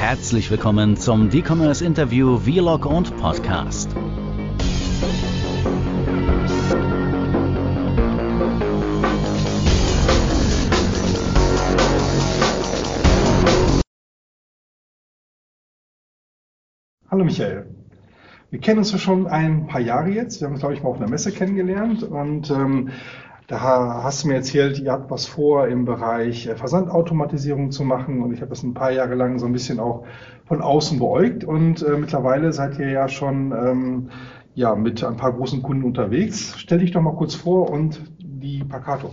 Herzlich willkommen zum D-Commerce Interview Vlog und Podcast. Hallo Michael. Wir kennen uns ja schon ein paar Jahre jetzt. Wir haben uns, glaube ich, mal auf einer Messe kennengelernt. Und ähm, da hast du mir erzählt, ihr habt was vor im Bereich äh, Versandautomatisierung zu machen. Und ich habe das ein paar Jahre lang so ein bisschen auch von außen beäugt. Und äh, mittlerweile seid ihr ja schon ähm, ja, mit ein paar großen Kunden unterwegs. Stell dich doch mal kurz vor und die Packato.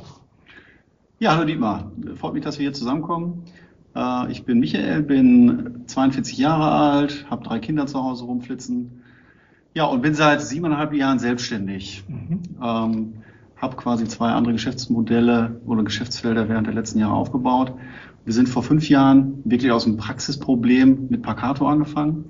Ja, hallo Dietmar. Freut mich, dass wir hier zusammenkommen. Äh, ich bin Michael, bin 42 Jahre alt, habe drei Kinder zu Hause rumflitzen. Ja, und bin seit siebeneinhalb Jahren selbstständig. Mhm. Ähm, habe quasi zwei andere Geschäftsmodelle oder Geschäftsfelder während der letzten Jahre aufgebaut. Wir sind vor fünf Jahren wirklich aus dem Praxisproblem mit Packato angefangen,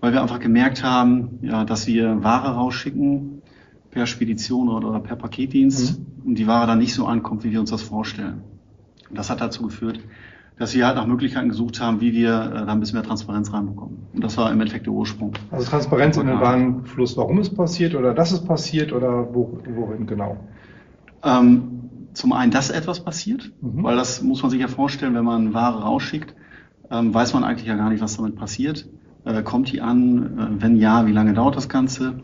weil wir einfach gemerkt haben, ja, dass wir Ware rausschicken per Spedition oder per Paketdienst mhm. und die Ware dann nicht so ankommt, wie wir uns das vorstellen. Und das hat dazu geführt, dass wir halt nach Möglichkeiten gesucht haben, wie wir äh, da ein bisschen mehr Transparenz reinbekommen. Und das war im Endeffekt der Ursprung. Also Transparenz in den Warenfluss, warum es passiert oder dass es passiert oder wo, worin genau? Ähm, zum einen, dass etwas passiert, mhm. weil das muss man sich ja vorstellen, wenn man Ware rausschickt, ähm, weiß man eigentlich ja gar nicht, was damit passiert. Äh, kommt die an? Äh, wenn ja, wie lange dauert das Ganze?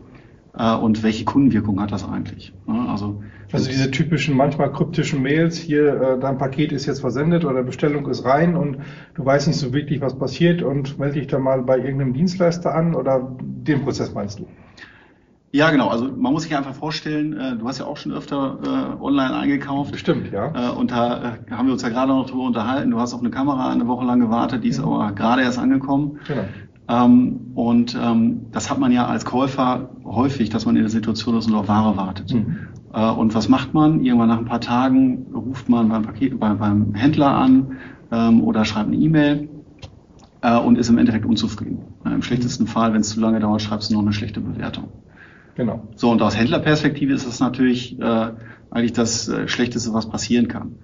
Äh, und welche Kundenwirkung hat das eigentlich? Ja, also also diese typischen, manchmal kryptischen Mails, hier, äh, dein Paket ist jetzt versendet oder Bestellung ist rein und du weißt nicht so wirklich, was passiert und melde dich da mal bei irgendeinem Dienstleister an oder den Prozess meinst du? Ja, genau. Also man muss sich einfach vorstellen, äh, du hast ja auch schon öfter online eingekauft. Stimmt, ja. Und da haben wir uns ja gerade noch drüber unterhalten. Du hast auf eine Kamera eine Woche lang gewartet, die ist mhm. aber gerade erst angekommen. Genau. Ähm, und ähm, das hat man ja als Käufer häufig, dass man in der Situation ist und auf Ware wartet. Mhm. Äh, und was macht man? Irgendwann nach ein paar Tagen ruft man beim, Paket, bei, beim Händler an ähm, oder schreibt eine E-Mail äh, und ist im Endeffekt unzufrieden. Äh, Im schlechtesten Fall, wenn es zu lange dauert, schreibst du noch eine schlechte Bewertung. Genau. So, und aus Händlerperspektive ist das natürlich äh, eigentlich das äh, Schlechteste, was passieren kann.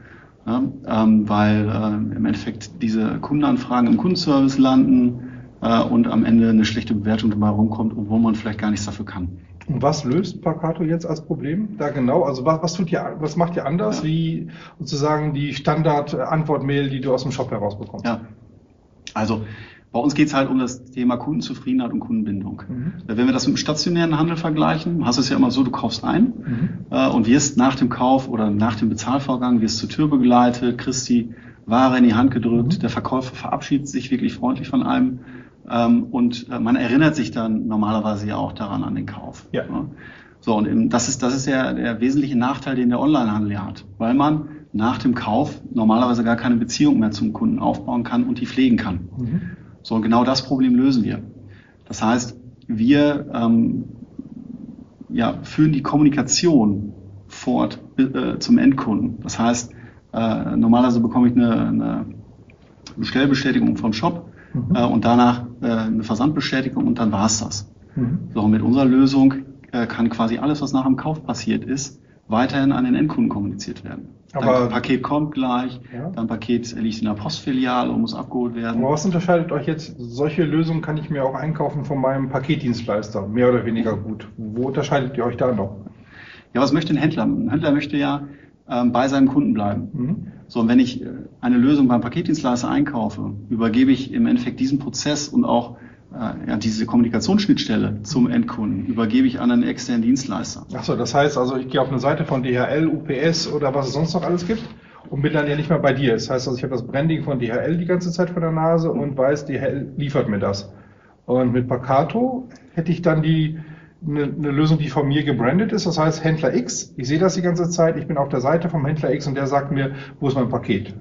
Ja, ähm, weil äh, im Endeffekt diese Kundenanfragen im Kundenservice landen äh, und am Ende eine schlechte Bewertung dabei rumkommt, obwohl man vielleicht gar nichts dafür kann. Und was löst Packato jetzt als Problem da genau? Also was, was tut ihr, was macht ihr anders ja. wie sozusagen die Standard-Antwort-Mail, die du aus dem Shop herausbekommst? Ja. Also bei uns geht es halt um das Thema Kundenzufriedenheit und Kundenbindung. Mhm. Wenn wir das mit dem stationären Handel vergleichen, hast du es ja immer so, du kaufst ein mhm. äh, und wirst nach dem Kauf oder nach dem Bezahlvorgang wirst zur Tür begleitet, kriegst die Ware in die Hand gedrückt, mhm. der Verkäufer verabschiedet sich wirklich freundlich von einem ähm, und äh, man erinnert sich dann normalerweise ja auch daran an den Kauf. Ja. ja. So, und eben, das ist, das ist ja der wesentliche Nachteil, den der Onlinehandel ja hat, weil man nach dem Kauf normalerweise gar keine Beziehung mehr zum Kunden aufbauen kann und die pflegen kann. Mhm. So, und genau das Problem lösen wir. Das heißt, wir ähm, ja, führen die Kommunikation fort äh, zum Endkunden. Das heißt, äh, normalerweise bekomme ich eine, eine Bestellbestätigung vom Shop mhm. äh, und danach äh, eine Versandbestätigung und dann war's das. Mhm. So, mit unserer Lösung äh, kann quasi alles, was nach dem Kauf passiert ist, weiterhin an den Endkunden kommuniziert werden. Aber dann Paket kommt gleich, ja. dann Paket liegt in der Postfiliale und muss abgeholt werden. Aber was unterscheidet euch jetzt? Solche Lösungen kann ich mir auch einkaufen von meinem Paketdienstleister, mehr oder weniger gut. Wo unterscheidet ihr euch da noch? Ja, was möchte ein Händler? Ein Händler möchte ja ähm, bei seinem Kunden bleiben. Mhm. So, und wenn ich äh, eine Lösung beim Paketdienstleister einkaufe, übergebe ich im Endeffekt diesen Prozess und auch äh, ja, diese Kommunikationsschnittstelle zum Endkunden übergebe ich an einen externen Dienstleister. Achso, das heißt also, ich gehe auf eine Seite von DHL, UPS oder was es sonst noch alles gibt und bin dann ja nicht mehr bei dir. Das heißt also, ich habe das Branding von DHL die ganze Zeit vor der Nase und weiß, DHL liefert mir das. Und mit Pacato hätte ich dann die eine, eine Lösung, die von mir gebrandet ist. Das heißt Händler X, ich sehe das die ganze Zeit, ich bin auf der Seite vom Händler X und der sagt mir, wo ist mein Paket?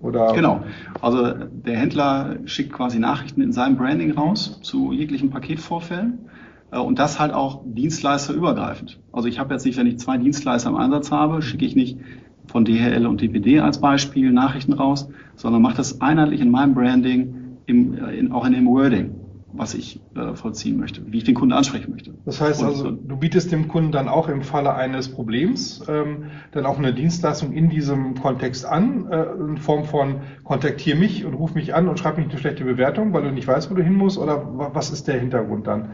Oder genau. Also der Händler schickt quasi Nachrichten in seinem Branding raus zu jeglichen Paketvorfällen. Äh, und das halt auch dienstleisterübergreifend. Also ich habe jetzt nicht, wenn ich zwei Dienstleister im Einsatz habe, schicke ich nicht von DHL und DPD als Beispiel Nachrichten raus, sondern mache das einheitlich in meinem Branding, im, in, auch in dem Wording. Was ich äh, vollziehen möchte, wie ich den Kunden ansprechen möchte. Das heißt Und- also, du bietest dem Kunden dann auch im Falle eines Problems ähm, dann auch eine Dienstleistung in diesem Kontext an, äh, in Form von kontaktier mich und ruf mich an und schreib mich eine schlechte Bewertung, weil du nicht weißt, wo du hin musst, oder wa- was ist der Hintergrund dann?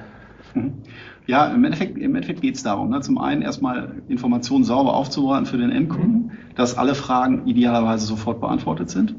Mhm. Ja, im Endeffekt, im Endeffekt geht es darum, ne, zum einen erstmal Informationen sauber aufzubereiten für den Endkunden, dass alle Fragen idealerweise sofort beantwortet sind.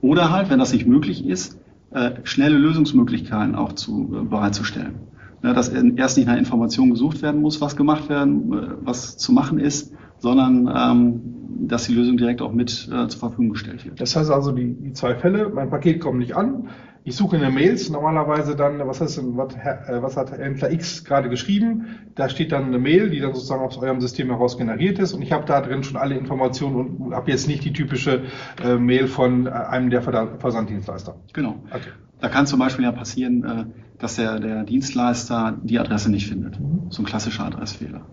Oder halt, wenn das nicht möglich ist, äh, schnelle Lösungsmöglichkeiten auch zu, äh, bereitzustellen. Ne, dass erst nicht nach Informationen gesucht werden muss, was gemacht werden, äh, was zu machen ist, sondern ähm, dass die Lösung direkt auch mit äh, zur Verfügung gestellt wird. Das heißt also, die, die zwei Fälle, mein Paket kommt nicht an, ich suche in den Mails normalerweise dann, was, denn, was, äh, was hat Händler X gerade geschrieben, da steht dann eine Mail, die dann sozusagen aus eurem System heraus generiert ist und ich habe da drin schon alle Informationen und habe jetzt nicht die typische äh, Mail von äh, einem der Versanddienstleister. Genau. Okay. Da kann zum Beispiel ja passieren, äh, dass der, der Dienstleister die Adresse nicht findet. So ein klassischer Adressfehler.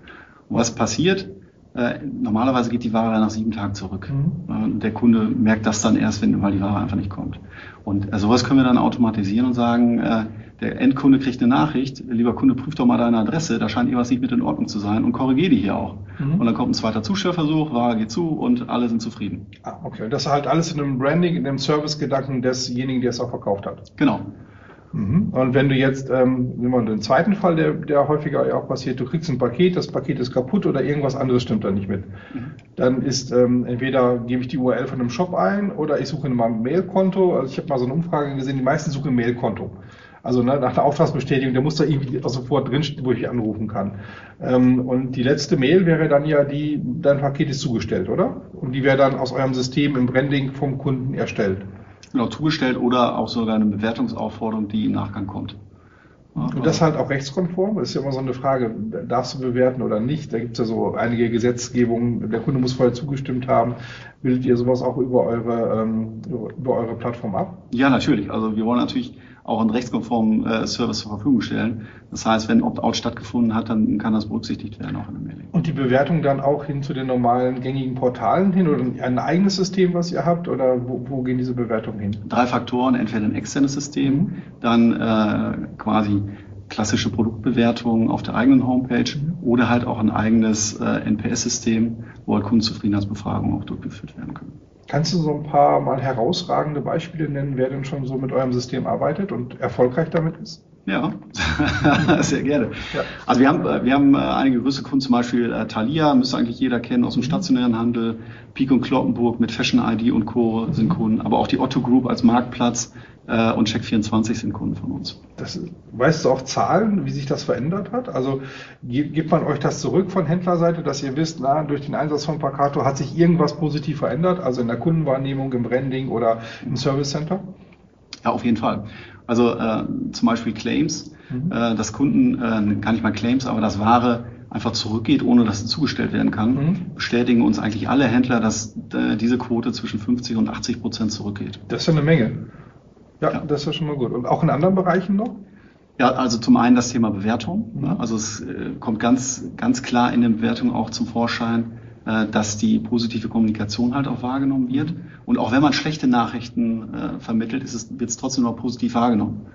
Und was passiert? Äh, Normalerweise geht die Ware nach sieben Tagen zurück. Mhm. Äh, Der Kunde merkt das dann erst, wenn, weil die Ware einfach nicht kommt. Und äh, sowas können wir dann automatisieren und sagen, äh, der Endkunde kriegt eine Nachricht, lieber Kunde, prüf doch mal deine Adresse, da scheint irgendwas nicht mit in Ordnung zu sein und korrigiere die hier auch. Mhm. Und dann kommt ein zweiter Zustellversuch, Ware geht zu und alle sind zufrieden. Ah, okay. Und das ist halt alles in einem Branding, in einem Servicegedanken desjenigen, der es auch verkauft hat. Genau. Mhm. Und wenn du jetzt, ähm, nehmen wir den zweiten Fall, der, der häufiger ja auch passiert, du kriegst ein Paket, das Paket ist kaputt oder irgendwas anderes stimmt da nicht mit. Dann ist ähm, entweder gebe ich die URL von einem Shop ein oder ich suche mal ein Mailkonto. Also ich habe mal so eine Umfrage gesehen, die meisten suchen Mailkonto. Also ne, nach der Auftragsbestätigung, der muss da irgendwie auch sofort drinstehen, wo ich anrufen kann. Ähm, und die letzte Mail wäre dann ja die, dein Paket ist zugestellt, oder? Und die wäre dann aus eurem System im Branding vom Kunden erstellt. Genau, zugestellt oder auch sogar eine Bewertungsaufforderung, die im Nachgang kommt. Und das halt auch rechtskonform? Das ist ja immer so eine Frage, darfst du bewerten oder nicht? Da gibt es ja so einige Gesetzgebungen, der Kunde muss vorher zugestimmt haben. Bildet ihr sowas auch über eure, ähm, über eure Plattform ab? Ja, natürlich. Also wir wollen natürlich auch einen rechtskonformen äh, Service zur Verfügung stellen. Das heißt, wenn Opt-out stattgefunden hat, dann kann das berücksichtigt werden auch in der Mailing. Und die Bewertung dann auch hin zu den normalen gängigen Portalen hin oder ein eigenes System, was ihr habt? Oder wo, wo gehen diese Bewertungen hin? Drei Faktoren, entweder ein externes System, dann äh, quasi klassische Produktbewertungen auf der eigenen Homepage oder halt auch ein eigenes äh, NPS-System, wo halt Kundenzufriedenheitsbefragungen auch durchgeführt werden können. Kannst du so ein paar mal herausragende Beispiele nennen, wer denn schon so mit eurem System arbeitet und erfolgreich damit ist? Ja, sehr gerne. Ja. Also wir haben, äh, wir haben äh, einige größere Kunden, zum Beispiel äh, Thalia, müsste eigentlich jeder kennen aus dem stationären Handel, Peak und Kloppenburg mit Fashion ID und Co. sind Kunden, aber auch die Otto Group als Marktplatz äh, und Check24 sind Kunden von uns. Das, weißt du auch Zahlen, wie sich das verändert hat? Also gibt man euch das zurück von Händlerseite, dass ihr wisst, na, durch den Einsatz von Pacato hat sich irgendwas positiv verändert, also in der Kundenwahrnehmung, im Branding oder im Service Center? Ja, auf jeden Fall. Also äh, zum Beispiel Claims, Mhm. äh, dass Kunden, äh, gar nicht mal Claims, aber dass Ware einfach zurückgeht, ohne dass sie zugestellt werden kann, Mhm. bestätigen uns eigentlich alle Händler, dass äh, diese Quote zwischen 50 und 80 Prozent zurückgeht. Das ist ja eine Menge. Ja, Ja. das ist ja schon mal gut. Und auch in anderen Bereichen noch? Ja, also zum einen das Thema Bewertung. Mhm. Ne? Also es äh, kommt ganz, ganz klar in den Bewertungen auch zum Vorschein, dass die positive Kommunikation halt auch wahrgenommen wird. Und auch wenn man schlechte Nachrichten äh, vermittelt, wird es trotzdem noch positiv wahrgenommen.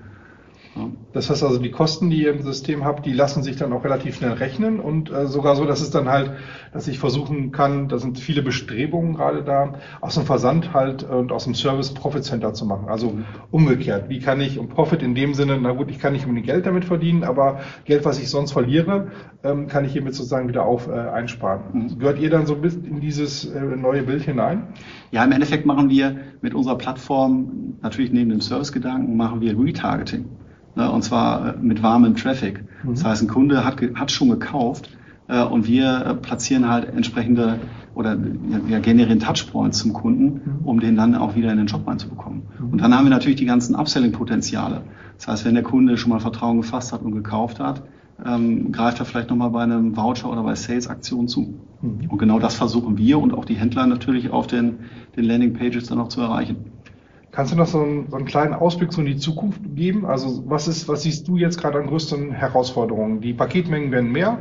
Das heißt also, die Kosten, die ihr im System habt, die lassen sich dann auch relativ schnell rechnen und äh, sogar so, dass es dann halt, dass ich versuchen kann, da sind viele Bestrebungen gerade da, aus dem Versand halt und aus dem Service Profit Center zu machen. Also umgekehrt. Wie kann ich, und Profit in dem Sinne, na gut, ich kann nicht unbedingt Geld damit verdienen, aber Geld, was ich sonst verliere, ähm, kann ich hiermit sozusagen wieder auf äh, einsparen. Mhm. Gehört ihr dann so ein bisschen in dieses äh, neue Bild hinein? Ja, im Endeffekt machen wir mit unserer Plattform, natürlich neben dem Servicegedanken, machen wir Retargeting. Ne, und zwar äh, mit warmem Traffic. Das heißt, ein Kunde hat, hat schon gekauft äh, und wir äh, platzieren halt entsprechende oder ja, generieren Touchpoints zum Kunden, um den dann auch wieder in den Job reinzubekommen. Und dann haben wir natürlich die ganzen Upselling-Potenziale. Das heißt, wenn der Kunde schon mal Vertrauen gefasst hat und gekauft hat, ähm, greift er vielleicht nochmal bei einem Voucher oder bei Sales-Aktionen zu. Mhm. Und genau das versuchen wir und auch die Händler natürlich auf den, den Landing-Pages dann auch zu erreichen. Kannst du noch so einen, so einen kleinen Ausblick so in die Zukunft geben? Also was ist, was siehst du jetzt gerade an größten Herausforderungen? Die Paketmengen werden mehr.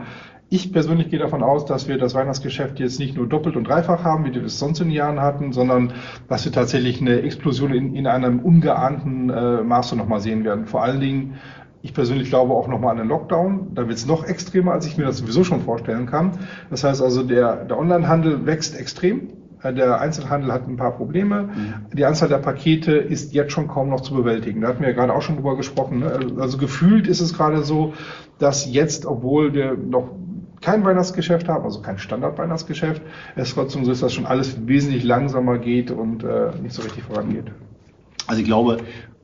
Ich persönlich gehe davon aus, dass wir das Weihnachtsgeschäft jetzt nicht nur doppelt und dreifach haben, wie wir es sonst in den Jahren hatten, sondern dass wir tatsächlich eine Explosion in, in einem ungeahnten äh, Maße nochmal sehen werden. Vor allen Dingen Ich persönlich glaube auch nochmal an den Lockdown. Da wird es noch extremer, als ich mir das sowieso schon vorstellen kann. Das heißt also, der, der Onlinehandel wächst extrem. Äh, der Einzelhandel hat ein paar Probleme. Mhm. Die Anzahl der Pakete ist jetzt schon kaum noch zu bewältigen. Da hatten wir ja gerade auch schon drüber gesprochen. Ne? Also gefühlt ist es gerade so, dass jetzt, obwohl wir noch kein Weihnachtsgeschäft haben, also kein Standard-Weihnachtsgeschäft, es trotzdem so ist, dass schon alles wesentlich langsamer geht und äh, nicht so richtig vorangeht. Also ich glaube,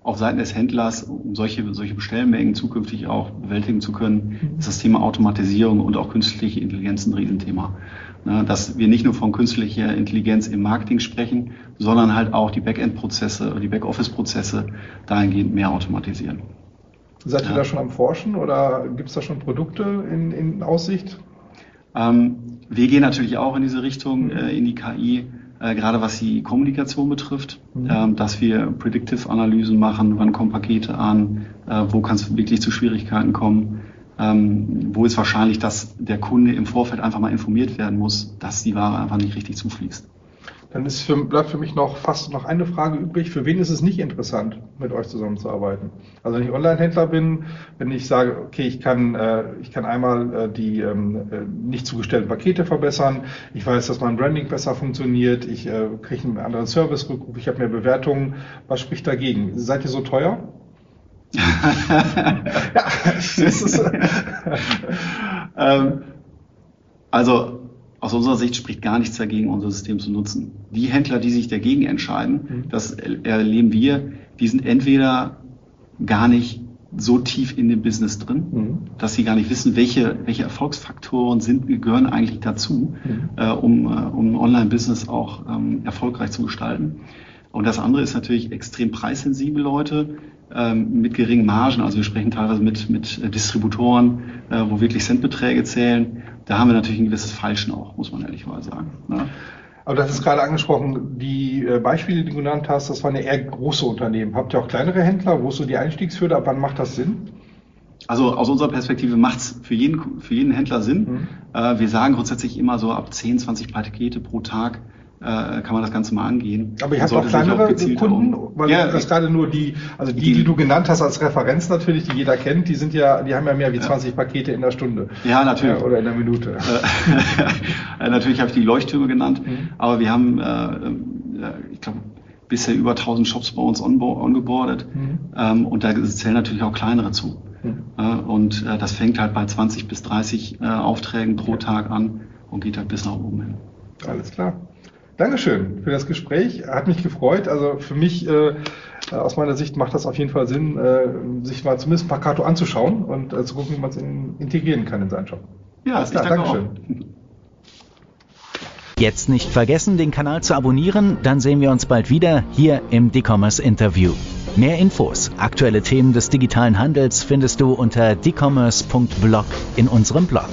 auf Seiten des Händlers, um solche, solche Bestellmengen zukünftig auch bewältigen zu können, mhm. ist das Thema Automatisierung und auch künstliche Intelligenz ein Riesenthema. Ne, dass wir nicht nur von künstlicher Intelligenz im Marketing sprechen, sondern halt auch die Backend-Prozesse, die Backoffice-Prozesse dahingehend mehr automatisieren. Seid ihr ja. da schon am Forschen oder gibt es da schon Produkte in, in Aussicht? Ähm, wir gehen natürlich auch in diese Richtung, mhm. äh, in die KI, äh, gerade was die Kommunikation betrifft, mhm. ähm, dass wir Predictive-Analysen machen, wann kommen Pakete an, äh, wo kann es wirklich zu Schwierigkeiten kommen ähm, wo ist wahrscheinlich, dass der Kunde im Vorfeld einfach mal informiert werden muss, dass die Ware einfach nicht richtig zufließt. Dann ist für, bleibt für mich noch fast noch eine Frage übrig. Für wen ist es nicht interessant, mit euch zusammenzuarbeiten? Also wenn ich Online-Händler bin, wenn ich sage, okay, ich kann, äh, ich kann einmal äh, die ähm, äh, nicht zugestellten Pakete verbessern, ich weiß, dass mein Branding besser funktioniert, ich äh, kriege einen anderen Service-Rückruf, ich habe mehr Bewertungen. Was spricht dagegen? Seid ihr so teuer? ja, ähm, also aus unserer Sicht spricht gar nichts dagegen, unser System zu nutzen. Die Händler, die sich dagegen entscheiden, mhm. das erleben wir, die sind entweder gar nicht so tief in dem Business drin, mhm. dass sie gar nicht wissen, welche, welche Erfolgsfaktoren sind, gehören eigentlich dazu, mhm. äh, um, äh, um Online-Business auch ähm, erfolgreich zu gestalten. Und das andere ist natürlich extrem preissensible Leute, ähm, mit geringen Margen. Also wir sprechen teilweise mit, mit Distributoren, äh, wo wirklich Centbeträge zählen. Da haben wir natürlich ein gewisses Falschen auch, muss man ehrlicherweise sagen. Ne? Aber du hast es gerade angesprochen, die äh, Beispiele, die du genannt hast, das waren ja eher große Unternehmen. Habt ihr auch kleinere Händler? Wo ist so die Einstiegshürde? Ab wann macht das Sinn? Also aus unserer Perspektive macht es für jeden, für jeden Händler Sinn. Mhm. Äh, wir sagen grundsätzlich immer so ab 10, 20 Pakete pro Tag kann man das Ganze mal angehen. Aber ihr habt auch kleinere auch Kunden, weil ja, das gerade nur die, also die, die, die, du genannt hast als Referenz natürlich, die jeder kennt, die sind ja, die haben ja mehr wie 20 Pakete in der Stunde. Ja, natürlich. Ja, oder in der Minute. Äh, natürlich habe ich die Leuchttürme genannt, mhm. aber wir haben, äh, äh ich glaube, bisher über 1000 Shops bei uns ongeboardet mhm. ähm, und da zählen natürlich auch kleinere zu. Mhm. Äh, und äh, das fängt halt bei 20 bis 30 äh, Aufträgen pro Tag an und geht halt bis nach oben hin. Alles klar. Dankeschön für das Gespräch. Hat mich gefreut. Also für mich, äh, aus meiner Sicht, macht das auf jeden Fall Sinn, äh, sich mal zumindest Pakato anzuschauen und äh, zu gucken, wie man es in, integrieren kann in seinen Shop. Ja, Alles klar, Dankeschön. Auch. Jetzt nicht vergessen, den Kanal zu abonnieren, dann sehen wir uns bald wieder hier im D-Commerce Interview. Mehr Infos, aktuelle Themen des digitalen Handels findest du unter dcommerce.blog in unserem Blog.